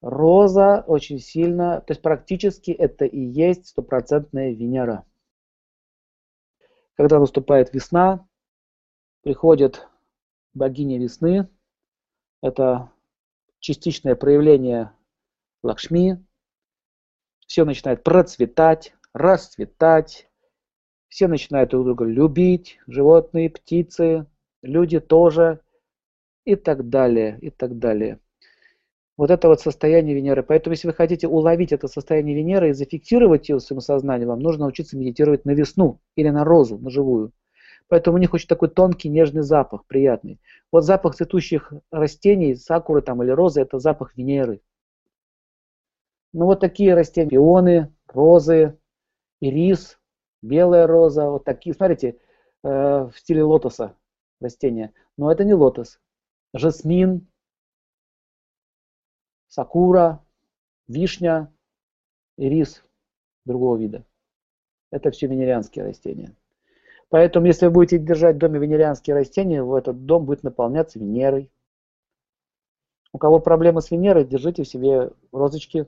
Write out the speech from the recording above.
роза очень сильно, то есть практически это и есть стопроцентная Венера. Когда наступает весна, приходит богиня весны, это частичное проявление Лакшми, все начинает процветать, расцветать, все начинают друг друга любить, животные, птицы, люди тоже, и так далее, и так далее. Вот это вот состояние Венеры. Поэтому, если вы хотите уловить это состояние Венеры и зафиксировать его в своем сознании, вам нужно научиться медитировать на весну или на розу, на живую. Поэтому у них очень такой тонкий, нежный запах, приятный. Вот запах цветущих растений, сакуры там или розы, это запах Венеры. Ну вот такие растения, пионы, розы, ирис, белая роза, вот такие, смотрите, э, в стиле лотоса растения. Но это не лотос. Жасмин, сакура, вишня, ирис другого вида. Это все венерианские растения. Поэтому, если вы будете держать в доме венерианские растения, в этот дом будет наполняться Венерой. У кого проблемы с Венерой, держите в себе розочки,